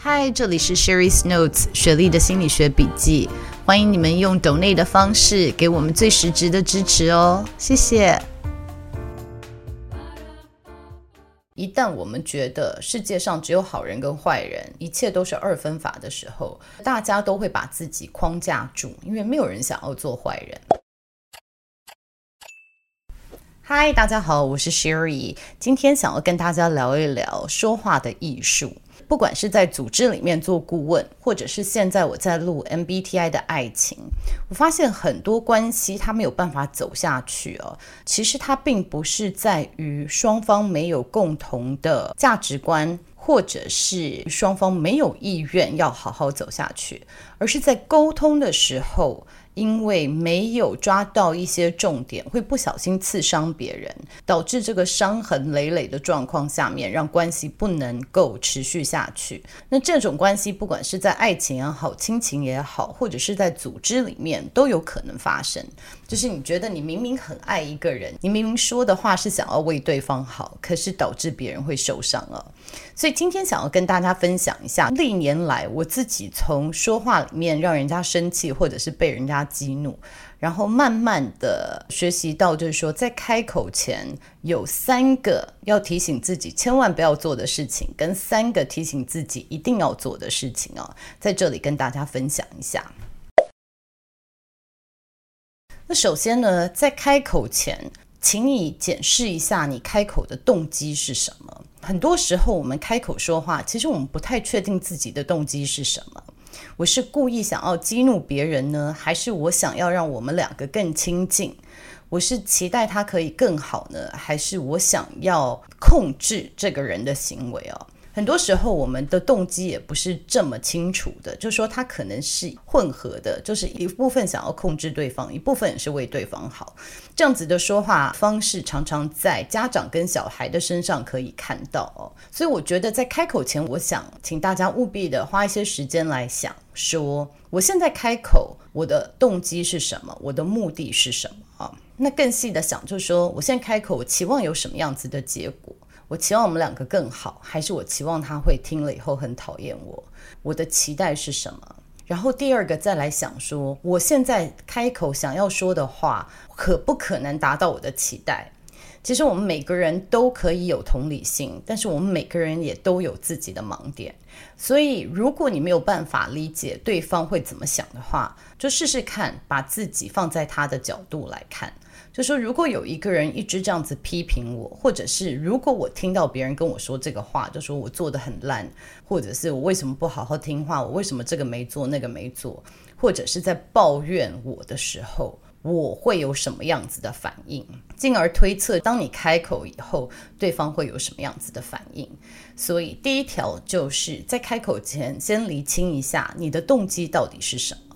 嗨，这里是 Sherry's Notes 雪莉的心理学笔记。欢迎你们用 donate 的方式给我们最实质的支持哦，谢谢。一旦我们觉得世界上只有好人跟坏人，一切都是二分法的时候，大家都会把自己框架住，因为没有人想要做坏人。嗨，大家好，我是 Sherry，今天想要跟大家聊一聊说话的艺术。不管是在组织里面做顾问，或者是现在我在录 MBTI 的爱情，我发现很多关系它没有办法走下去哦。其实它并不是在于双方没有共同的价值观，或者是双方没有意愿要好好走下去，而是在沟通的时候。因为没有抓到一些重点，会不小心刺伤别人，导致这个伤痕累累的状况下面，让关系不能够持续下去。那这种关系，不管是在爱情也好，亲情也好，或者是在组织里面，都有可能发生。就是你觉得你明明很爱一个人，你明明说的话是想要为对方好，可是导致别人会受伤了。所以今天想要跟大家分享一下，历年来我自己从说话里面让人家生气，或者是被人家激怒，然后慢慢的学习到，就是说在开口前有三个要提醒自己千万不要做的事情，跟三个提醒自己一定要做的事情哦，在这里跟大家分享一下。那首先呢，在开口前，请你检视一下你开口的动机是什么。很多时候，我们开口说话，其实我们不太确定自己的动机是什么。我是故意想要激怒别人呢，还是我想要让我们两个更亲近？我是期待他可以更好呢，还是我想要控制这个人的行为哦？很多时候，我们的动机也不是这么清楚的，就是说他可能是混合的，就是一部分想要控制对方，一部分也是为对方好。这样子的说话方式，常常在家长跟小孩的身上可以看到哦。所以我觉得在开口前，我想请大家务必的花一些时间来想，说我现在开口，我的动机是什么，我的目的是什么啊？那更细的想，就是说我现在开口，我期望有什么样子的结果？我期望我们两个更好，还是我期望他会听了以后很讨厌我？我的期待是什么？然后第二个再来想说，我现在开口想要说的话，可不可能达到我的期待？其实我们每个人都可以有同理心，但是我们每个人也都有自己的盲点。所以如果你没有办法理解对方会怎么想的话，就试试看把自己放在他的角度来看。就说如果有一个人一直这样子批评我，或者是如果我听到别人跟我说这个话，就说我做的很烂，或者是我为什么不好好听话，我为什么这个没做那个没做，或者是在抱怨我的时候，我会有什么样子的反应，进而推测当你开口以后，对方会有什么样子的反应。所以第一条就是在开口前先厘清一下你的动机到底是什么。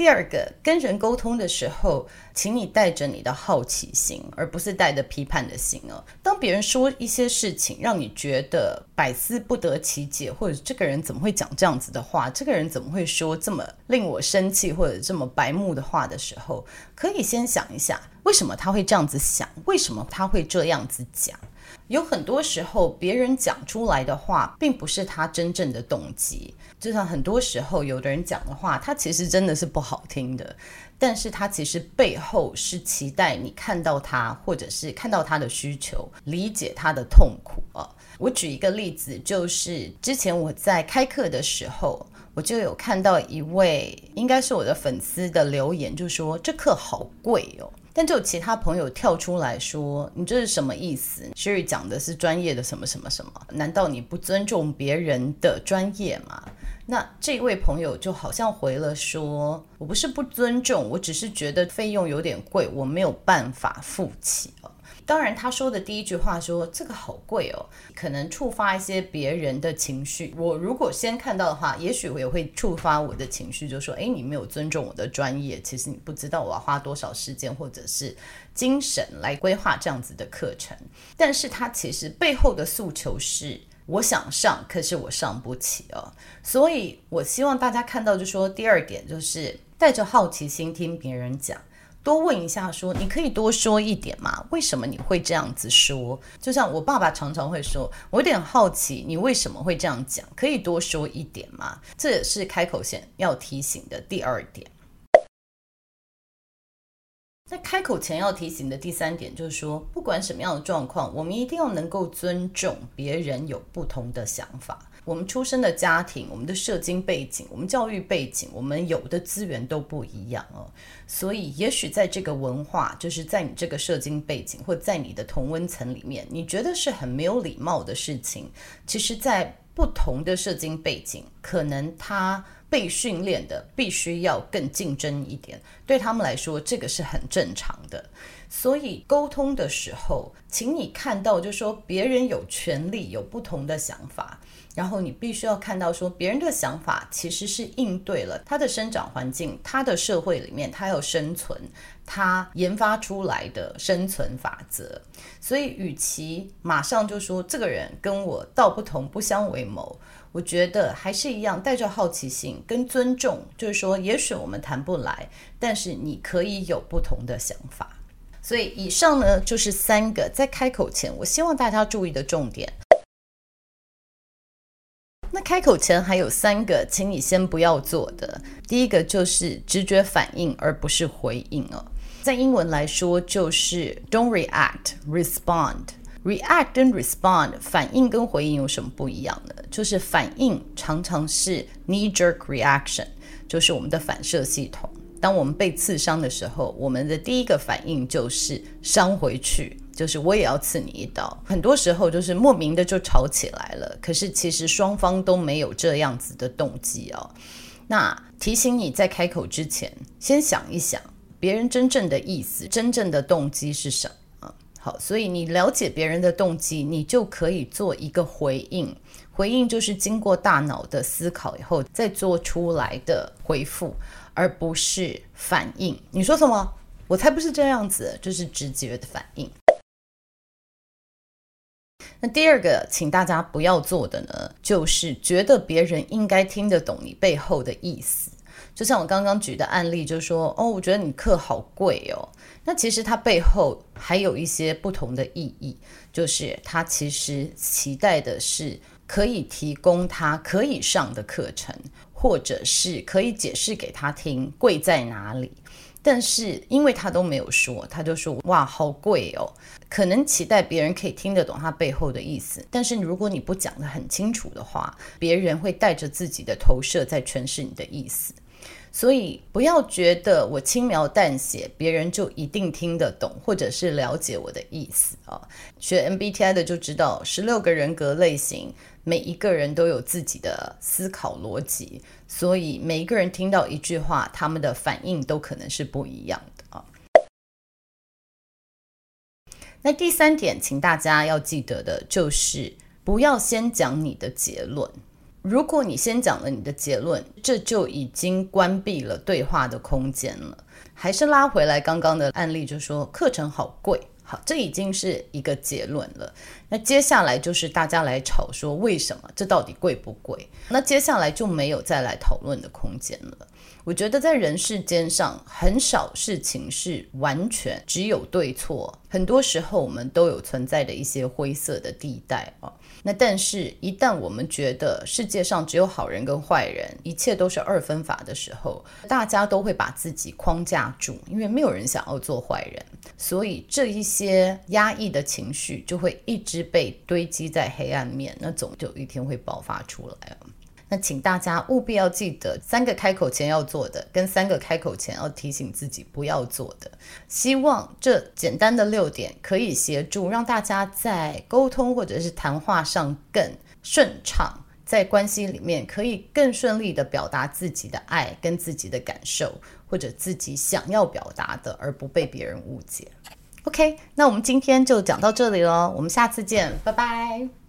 第二个，跟人沟通的时候，请你带着你的好奇心，而不是带着批判的心哦。当别人说一些事情，让你觉得百思不得其解，或者这个人怎么会讲这样子的话？这个人怎么会说这么令我生气或者这么白目的话的时候，可以先想一下，为什么他会这样子想？为什么他会这样子讲？有很多时候，别人讲出来的话，并不是他真正的动机。就像很多时候，有的人讲的话，他其实真的是不好听的，但是他其实背后是期待你看到他，或者是看到他的需求，理解他的痛苦啊。我举一个例子，就是之前我在开课的时候，我就有看到一位应该是我的粉丝的留言，就说这课好贵哦。但就其他朋友跳出来说：“你这是什么意思？Sherry 讲的是专业的什么什么什么？难道你不尊重别人的专业吗？”那这位朋友就好像回了说：“我不是不尊重，我只是觉得费用有点贵，我没有办法付起。”当然，他说的第一句话说：“这个好贵哦，可能触发一些别人的情绪。我如果先看到的话，也许我也会触发我的情绪，就说：诶，你没有尊重我的专业。其实你不知道我要花多少时间或者是精神来规划这样子的课程。但是他其实背后的诉求是，我想上，可是我上不起哦。所以我希望大家看到，就说第二点就是带着好奇心听别人讲。”多问一下说，你可以多说一点吗？为什么你会这样子说？就像我爸爸常常会说，我有点好奇，你为什么会这样讲？可以多说一点吗？这也是开口前要提醒的第二点。在开口前要提醒的第三点，就是说，不管什么样的状况，我们一定要能够尊重别人有不同的想法。我们出生的家庭，我们的社经背景，我们教育背景，我们有的资源都不一样哦。所以，也许在这个文化，就是在你这个社经背景，或在你的同温层里面，你觉得是很没有礼貌的事情。其实，在不同的社经背景，可能他被训练的必须要更竞争一点，对他们来说，这个是很正常的。所以，沟通的时候，请你看到，就说别人有权利有不同的想法。然后你必须要看到，说别人的想法其实是应对了他的生长环境，他的社会里面他要生存，他研发出来的生存法则。所以，与其马上就说这个人跟我道不同不相为谋，我觉得还是一样带着好奇心跟尊重，就是说，也许我们谈不来，但是你可以有不同的想法。所以，以上呢就是三个在开口前，我希望大家注意的重点。那开口前还有三个，请你先不要做的。第一个就是直觉反应，而不是回应哦。在英文来说，就是 don't react, respond. React 跟 respond 反应跟回应有什么不一样呢？就是反应常常是 knee-jerk reaction，就是我们的反射系统。当我们被刺伤的时候，我们的第一个反应就是伤回去。就是我也要刺你一刀，很多时候就是莫名的就吵起来了。可是其实双方都没有这样子的动机哦。那提醒你在开口之前，先想一想别人真正的意思、真正的动机是什么。好，所以你了解别人的动机，你就可以做一个回应。回应就是经过大脑的思考以后再做出来的回复，而不是反应。你说什么？我才不是这样子，就是直觉的反应。那第二个，请大家不要做的呢，就是觉得别人应该听得懂你背后的意思。就像我刚刚举的案例，就说，哦，我觉得你课好贵哦。那其实它背后还有一些不同的意义，就是他其实期待的是可以提供他可以上的课程，或者是可以解释给他听贵在哪里。但是因为他都没有说，他就说哇，好贵哦。可能期待别人可以听得懂他背后的意思，但是如果你不讲得很清楚的话，别人会带着自己的投射在诠释你的意思。所以不要觉得我轻描淡写，别人就一定听得懂或者是了解我的意思啊。学 MBTI 的就知道，十六个人格类型，每一个人都有自己的思考逻辑，所以每一个人听到一句话，他们的反应都可能是不一样的啊。那第三点，请大家要记得的就是，不要先讲你的结论。如果你先讲了你的结论，这就已经关闭了对话的空间了。还是拉回来刚刚的案例，就说课程好贵，好，这已经是一个结论了。那接下来就是大家来吵说为什么，这到底贵不贵？那接下来就没有再来讨论的空间了。我觉得在人世间上，很少事情是完全只有对错，很多时候我们都有存在的一些灰色的地带啊。那但是，一旦我们觉得世界上只有好人跟坏人，一切都是二分法的时候，大家都会把自己框架住，因为没有人想要做坏人，所以这一些压抑的情绪就会一直被堆积在黑暗面，那总有一天会爆发出来。那请大家务必要记得三个开口前要做的，跟三个开口前要提醒自己不要做的。希望这简单的六点可以协助让大家在沟通或者是谈话上更顺畅，在关系里面可以更顺利地表达自己的爱跟自己的感受，或者自己想要表达的，而不被别人误解。OK，那我们今天就讲到这里了，我们下次见，拜拜。